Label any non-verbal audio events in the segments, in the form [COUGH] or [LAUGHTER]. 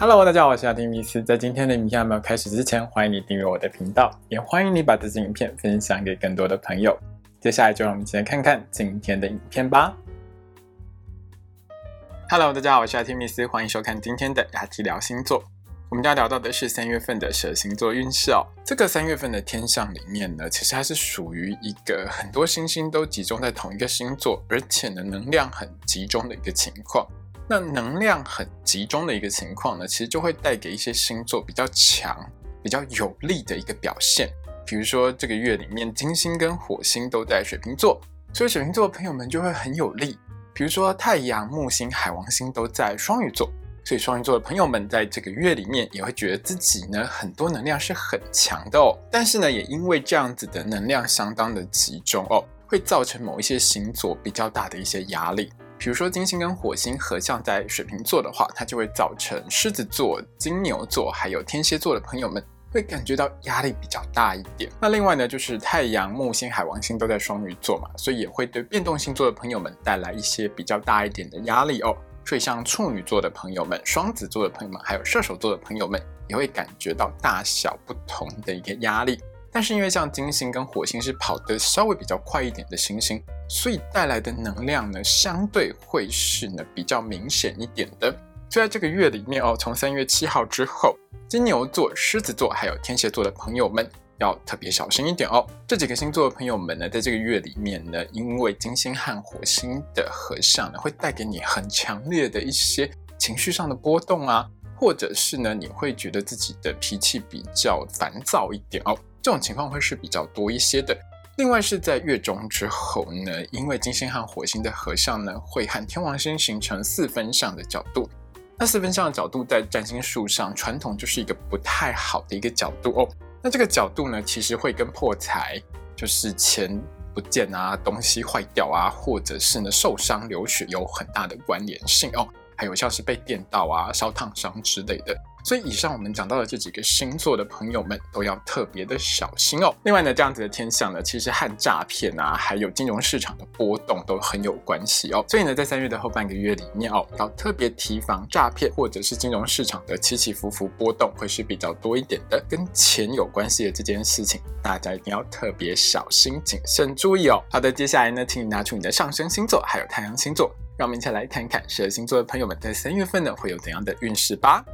Hello，大家好，我是阿丁米斯。在今天的影片还没有开始之前，欢迎你订阅我的频道，也欢迎你把这支影片分享给更多的朋友。接下来就让我们一起来看看今天的影片吧。Hello，大家好，我是阿丁米斯，欢迎收看今天的雅提聊星座。我们要聊到的是三月份的蛇星座运势哦。这个三月份的天象里面呢，其实它是属于一个很多星星都集中在同一个星座，而且呢能量很集中的一个情况。那能量很集中的一个情况呢，其实就会带给一些星座比较强、比较有力的一个表现。比如说这个月里面，金星跟火星都在水瓶座，所以水瓶座的朋友们就会很有力。比如说太阳、木星、海王星都在双鱼座。所以双鱼座的朋友们在这个月里面也会觉得自己呢很多能量是很强的哦，但是呢也因为这样子的能量相当的集中哦，会造成某一些星座比较大的一些压力。比如说金星跟火星合相在水瓶座的话，它就会造成狮子座、金牛座还有天蝎座的朋友们会感觉到压力比较大一点。那另外呢就是太阳、木星、海王星都在双鱼座嘛，所以也会对变动星座的朋友们带来一些比较大一点的压力哦。所以，像处女座的朋友们、双子座的朋友们，还有射手座的朋友们，也会感觉到大小不同的一个压力。但是，因为像金星跟火星是跑得稍微比较快一点的行星，所以带来的能量呢，相对会是呢比较明显一点的。就在这个月里面哦，从三月七号之后，金牛座、狮子座还有天蝎座的朋友们。要特别小心一点哦。这几个星座的朋友们呢，在这个月里面呢，因为金星和火星的合相呢，会带给你很强烈的一些情绪上的波动啊，或者是呢，你会觉得自己的脾气比较烦躁一点哦。这种情况会是比较多一些的。另外是在月中之后呢，因为金星和火星的合相呢，会和天王星形成四分相的角度。那四分相的角度在占星术上，传统就是一个不太好的一个角度哦。那这个角度呢，其实会跟破财，就是钱不见啊，东西坏掉啊，或者是呢受伤流血有很大的关联性哦。还有像是被电到啊、烧烫伤之类的。所以以上我们讲到的这几个星座的朋友们都要特别的小心哦。另外呢，这样子的天象呢，其实和诈骗啊，还有金融市场的波动都很有关系哦。所以呢，在三月的后半个月里面哦，要特别提防诈骗或者是金融市场的起起伏伏波动会是比较多一点的。跟钱有关系的这件事情，大家一定要特别小心谨慎注意哦。好的，接下来呢，请你拿出你的上升星座还有太阳星座，让我们一起来看看十二星座的朋友们在三月份呢会有怎样的运势吧。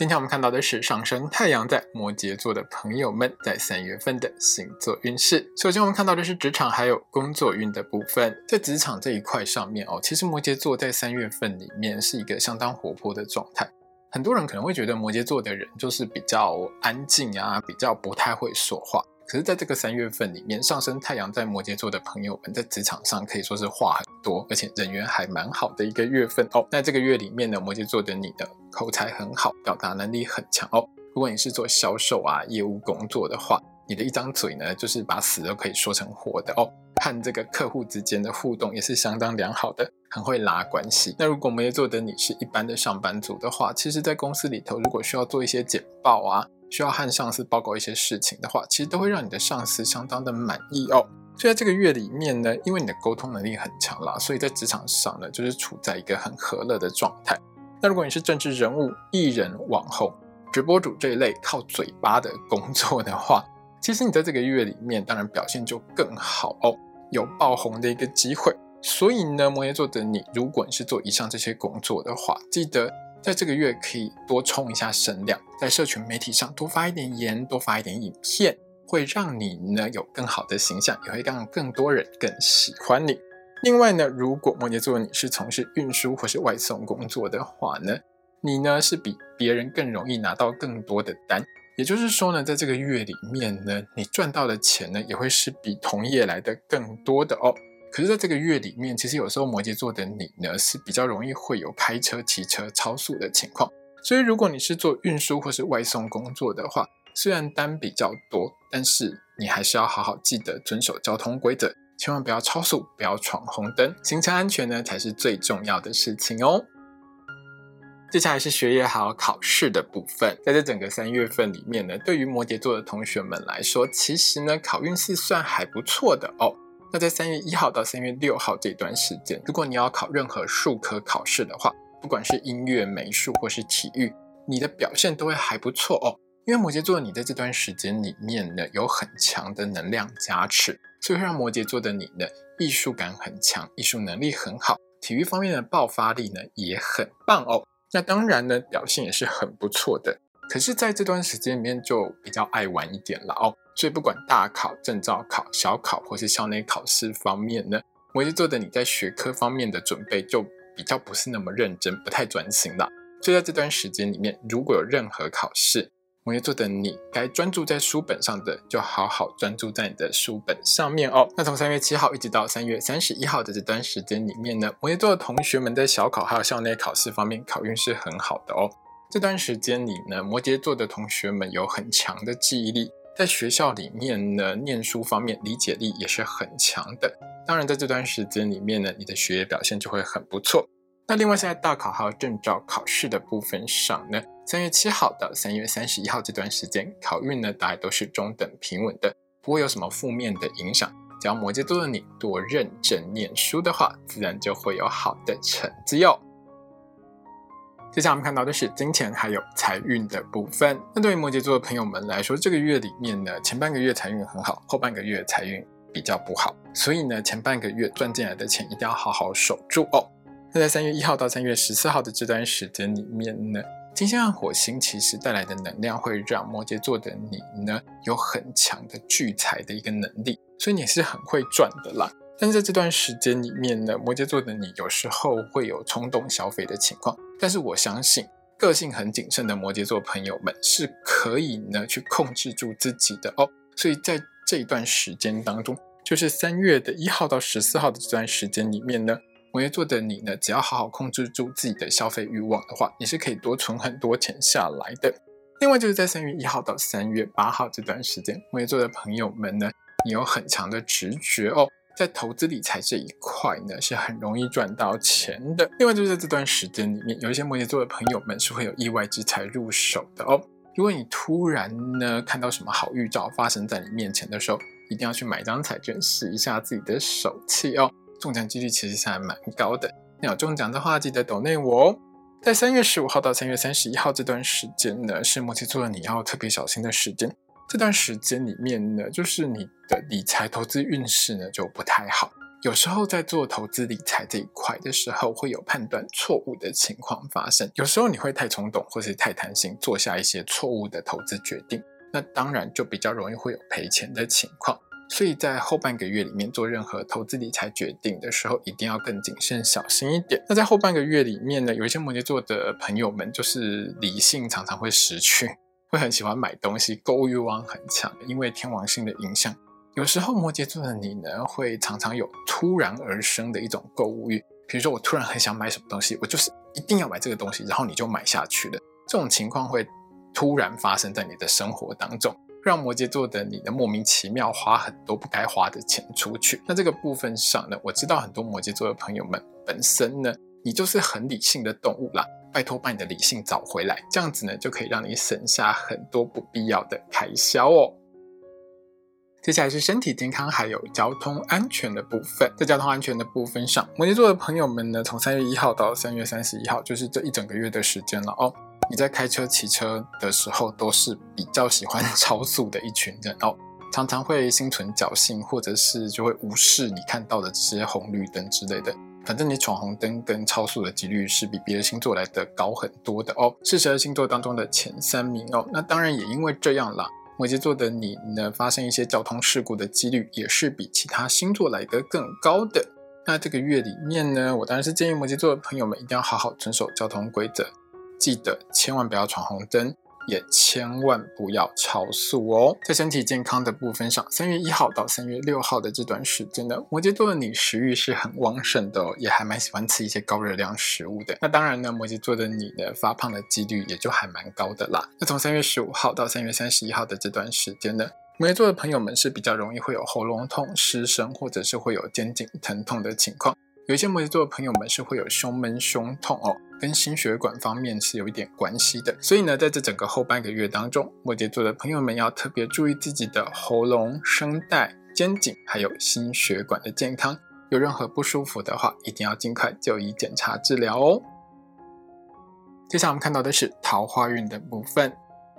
今天我们看到的是上升太阳在摩羯座的朋友们在三月份的星座运势。首先，我们看到的是职场还有工作运的部分。在职场这一块上面哦，其实摩羯座在三月份里面是一个相当活泼的状态。很多人可能会觉得摩羯座的人就是比较安静啊，比较不太会说话。可是，在这个三月份里面，上升太阳在摩羯座的朋友们，在职场上可以说是话很多，而且人缘还蛮好的一个月份哦。那这个月里面呢，摩羯座的你的口才很好，表达能力很强哦。如果你是做销售啊、业务工作的话，你的一张嘴呢，就是把死都可以说成活的哦。和这个客户之间的互动也是相当良好的，很会拉关系。那如果摩羯座的你是一般的上班族的话，其实，在公司里头，如果需要做一些简报啊。需要和上司报告一些事情的话，其实都会让你的上司相当的满意哦。所以在这个月里面呢，因为你的沟通能力很强啦，所以在职场上呢，就是处在一个很和乐的状态。那如果你是政治人物、艺人、网红、直播主这一类靠嘴巴的工作的话，其实你在这个月里面当然表现就更好哦，有爆红的一个机会。所以呢，摩羯座的你，如果你是做以上这些工作的话，记得。在这个月可以多冲一下声量，在社群媒体上多发一点言，多发一点影片，会让你呢有更好的形象，也会让更多人更喜欢你。另外呢，如果摩羯座你是从事运输或是外送工作的话呢，你呢是比别人更容易拿到更多的单，也就是说呢，在这个月里面呢，你赚到的钱呢也会是比同业来的更多的哦。可是，在这个月里面，其实有时候摩羯座的你呢，是比较容易会有开车、骑车超速的情况。所以，如果你是做运输或是外送工作的话，虽然单比较多，但是你还是要好好记得遵守交通规则，千万不要超速，不要闯红灯，行车安全呢才是最重要的事情哦。接下来是学业还有考试的部分，在这整个三月份里面呢，对于摩羯座的同学们来说，其实呢，考运是算还不错的哦。那在三月一号到三月六号这段时间，如果你要考任何数科考试的话，不管是音乐、美术或是体育，你的表现都会还不错哦。因为摩羯座你在这段时间里面呢，有很强的能量加持，所以会让摩羯座的你呢，艺术感很强，艺术能力很好，体育方面的爆发力呢也很棒哦。那当然呢，表现也是很不错的。可是，在这段时间里面就比较爱玩一点了哦。所以不管大考、证照考、小考或是校内考试方面呢，摩羯座的你在学科方面的准备就比较不是那么认真，不太专心了。所以在这段时间里面，如果有任何考试，摩羯座的你该专注在书本上的，就好好专注在你的书本上面哦。那从三月七号一直到三月三十一号的这段时间里面呢，摩羯座的同学们在小考还有校内考试方面考运是很好的哦。这段时间里呢，摩羯座的同学们有很强的记忆力。在学校里面呢，念书方面理解力也是很强的。当然，在这段时间里面呢，你的学业表现就会很不错。那另外，在大考还有证照考试的部分上呢，三月七号到三月三十一号这段时间，考运呢大概都是中等平稳的，不会有什么负面的影响。只要摩羯座的你多认真念书的话，自然就会有好的成绩哟。接下来我们看到的是金钱还有财运的部分。那对于摩羯座的朋友们来说，这个月里面呢，前半个月财运很好，后半个月财运比较不好。所以呢，前半个月赚进来的钱一定要好好守住哦。那在三月一号到三月十四号的这段时间里面呢，金星和火星其实带来的能量会让摩羯座的你呢有很强的聚财的一个能力，所以你是很会赚的啦。但是在这段时间里面呢，摩羯座的你有时候会有冲动消费的情况。但是我相信，个性很谨慎的摩羯座朋友们是可以呢去控制住自己的哦。所以在这一段时间当中，就是三月的一号到十四号的这段时间里面呢，摩羯座的你呢，只要好好控制住自己的消费欲望的话，你是可以多存很多钱下来的。另外就是在三月一号到三月八号这段时间，摩羯座的朋友们呢，你有很强的直觉哦。在投资理财这一块呢，是很容易赚到钱的。另外，就是在这段时间里面，有一些摩羯座的朋友们是会有意外之财入手的哦。如果你突然呢看到什么好预兆发生在你面前的时候，一定要去买张彩券试一下自己的手气哦。中奖几率其实是还蛮高的。要中奖的话，记得抖内我哦。在三月十五号到三月三十一号这段时间呢，是摩羯座的你要特别小心的时间。这段时间里面呢，就是你的理财投资运势呢就不太好，有时候在做投资理财这一块的时候，会有判断错误的情况发生。有时候你会太冲动或是太贪心，做下一些错误的投资决定，那当然就比较容易会有赔钱的情况。所以在后半个月里面做任何投资理财决定的时候，一定要更谨慎小心一点。那在后半个月里面呢，有一些摩羯座的朋友们，就是理性常常会失去。会很喜欢买东西，购物欲望很强，因为天王星的影响。有时候摩羯座的你呢，会常常有突然而生的一种购物欲，比如说我突然很想买什么东西，我就是一定要买这个东西，然后你就买下去了。这种情况会突然发生在你的生活当中，让摩羯座的你呢莫名其妙花很多不该花的钱出去。那这个部分上呢，我知道很多摩羯座的朋友们本身呢，你就是很理性的动物啦。拜托，把你的理性找回来，这样子呢，就可以让你省下很多不必要的开销哦。接下来是身体健康还有交通安全的部分。在交通安全的部分上，摩羯座的朋友们呢，从三月一号到三月三十一号，就是这一整个月的时间了哦。你在开车、骑车的时候，都是比较喜欢 [LAUGHS] 超速的一群人哦，常常会心存侥幸，或者是就会无视你看到的这些红绿灯之类的。反正你闯红灯跟超速的几率是比别的星座来的高很多的哦，是十二星座当中的前三名哦。那当然也因为这样啦，摩羯座的你呢，发生一些交通事故的几率也是比其他星座来的更高的。那这个月里面呢，我当然是建议摩羯座的朋友们一定要好好遵守交通规则，记得千万不要闯红灯。也千万不要超速哦。在身体健康的部分上，三月一号到三月六号的这段时间呢，摩羯座的你食欲是很旺盛的，也还蛮喜欢吃一些高热量食物的。那当然呢，摩羯座的你呢，发胖的几率也就还蛮高的啦。那从三月十五号到三月三十一号的这段时间呢，摩羯座的朋友们是比较容易会有喉咙痛、失声，或者是会有肩颈疼痛的情况。有些摩羯座的朋友们是会有胸闷、胸痛哦。跟心血管方面是有一点关系的，所以呢，在这整个后半个月当中，摩羯座的朋友们要特别注意自己的喉咙、声带、肩颈还有心血管的健康。有任何不舒服的话，一定要尽快就医检查治疗哦。接下来我们看到的是桃花运的部分。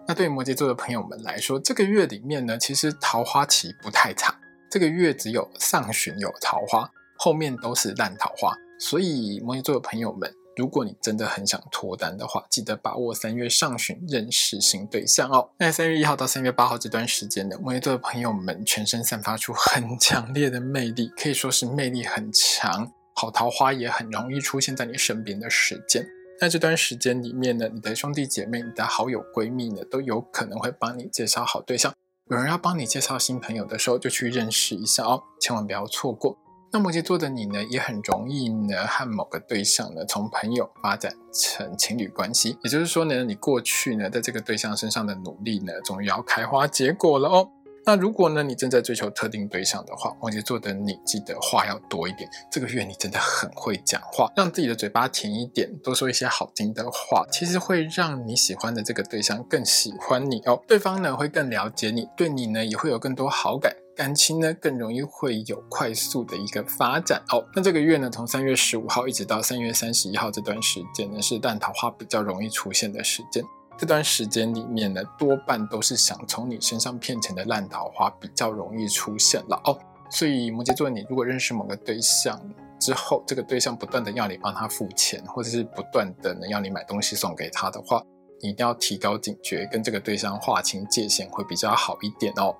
那对摩羯座的朋友们来说，这个月里面呢，其实桃花期不太长。这个月只有上旬有桃花，后面都是烂桃花。所以摩羯座的朋友们，如果你真的很想脱单的话，记得把握三月上旬认识新对象哦。那三月一号到三月八号这段时间呢，摩羯座的朋友们全身散发出很强烈的魅力，可以说是魅力很强，好桃花也很容易出现在你身边的时间。在这段时间里面呢，你的兄弟姐妹、你的好友闺蜜呢，都有可能会帮你介绍好对象。有人要帮你介绍新朋友的时候，就去认识一下哦，千万不要错过。那摩羯座的你呢，也很容易呢和某个对象呢从朋友发展成情侣关系。也就是说呢，你过去呢在这个对象身上的努力呢，终于要开花结果了哦。那如果呢，你正在追求特定对象的话，摩羯座的你记得话要多一点。这个月你真的很会讲话，让自己的嘴巴甜一点，多说一些好听的话，其实会让你喜欢的这个对象更喜欢你哦。对方呢会更了解你，对你呢也会有更多好感，感情呢更容易会有快速的一个发展哦。那这个月呢，从三月十五号一直到三月三十一号这段时间呢，是烂桃花比较容易出现的时间。这段时间里面呢，多半都是想从你身上骗钱的烂桃花比较容易出现了哦。所以摩羯座，你如果认识某个对象之后，这个对象不断的要你帮他付钱，或者是不断的呢要你买东西送给他的话，你一定要提高警觉，跟这个对象划清界限会比较好一点哦。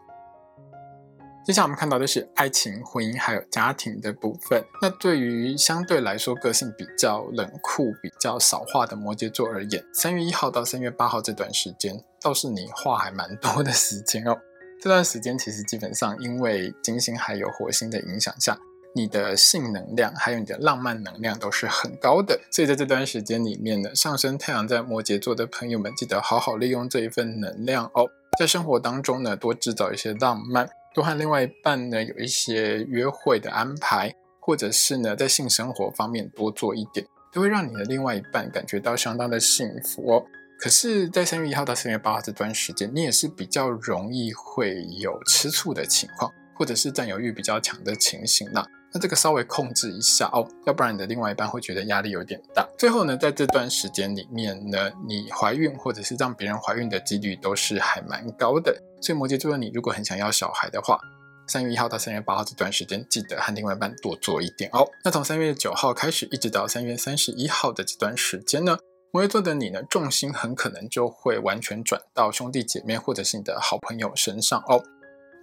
接下来我们看到的是爱情、婚姻还有家庭的部分。那对于相对来说个性比较冷酷、比较少话的摩羯座而言，三月一号到三月八号这段时间，倒是你话还蛮多的时间哦。这段时间其实基本上因为金星还有火星的影响下，你的性能量还有你的浪漫能量都是很高的。所以在这段时间里面呢，上升太阳在摩羯座的朋友们，记得好好利用这一份能量哦，在生活当中呢，多制造一些浪漫。多和另外一半呢有一些约会的安排，或者是呢在性生活方面多做一点，都会让你的另外一半感觉到相当的幸福哦。可是，在三月一号到三月八号这段时间，你也是比较容易会有吃醋的情况，或者是占有欲比较强的情形啦。那这个稍微控制一下哦，要不然你的另外一半会觉得压力有点大。最后呢，在这段时间里面呢，你怀孕或者是让别人怀孕的几率都是还蛮高的。所以摩羯座的你，如果很想要小孩的话，三月一号到三月八号这段时间，记得和另外一半多做一点哦。那从三月九号开始，一直到三月三十一号的这段时间呢，摩羯座的你呢，重心很可能就会完全转到兄弟姐妹或者是你的好朋友身上哦。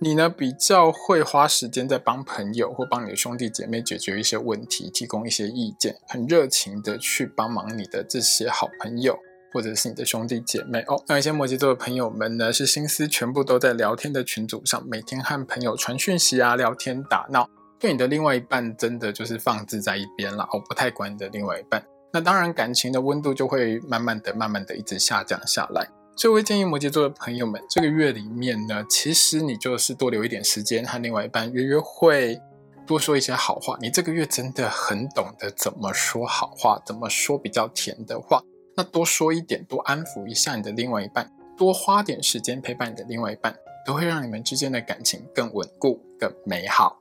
你呢，比较会花时间在帮朋友或帮你的兄弟姐妹解决一些问题，提供一些意见，很热情的去帮忙你的这些好朋友。或者是你的兄弟姐妹哦，那一些摩羯座的朋友们呢，是心思全部都在聊天的群组上，每天和朋友传讯息啊，聊天打闹，对你的另外一半真的就是放置在一边了，哦，不太管你的另外一半。那当然，感情的温度就会慢慢的、慢慢的一直下降下来。所以，我建议摩羯座的朋友们，这个月里面呢，其实你就是多留一点时间和另外一半约约会，多说一些好话。你这个月真的很懂得怎么说好话，怎么说比较甜的话。那多说一点，多安抚一下你的另外一半，多花点时间陪伴你的另外一半，都会让你们之间的感情更稳固、更美好。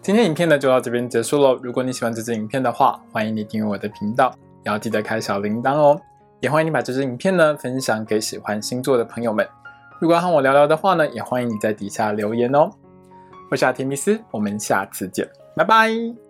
今天影片呢就到这边结束喽。如果你喜欢这支影片的话，欢迎你订阅我的频道，也要记得开小铃铛哦。也欢迎你把这支影片呢分享给喜欢星座的朋友们。如果要和我聊聊的话呢，也欢迎你在底下留言哦。我是阿提米斯，我们下次见，拜拜。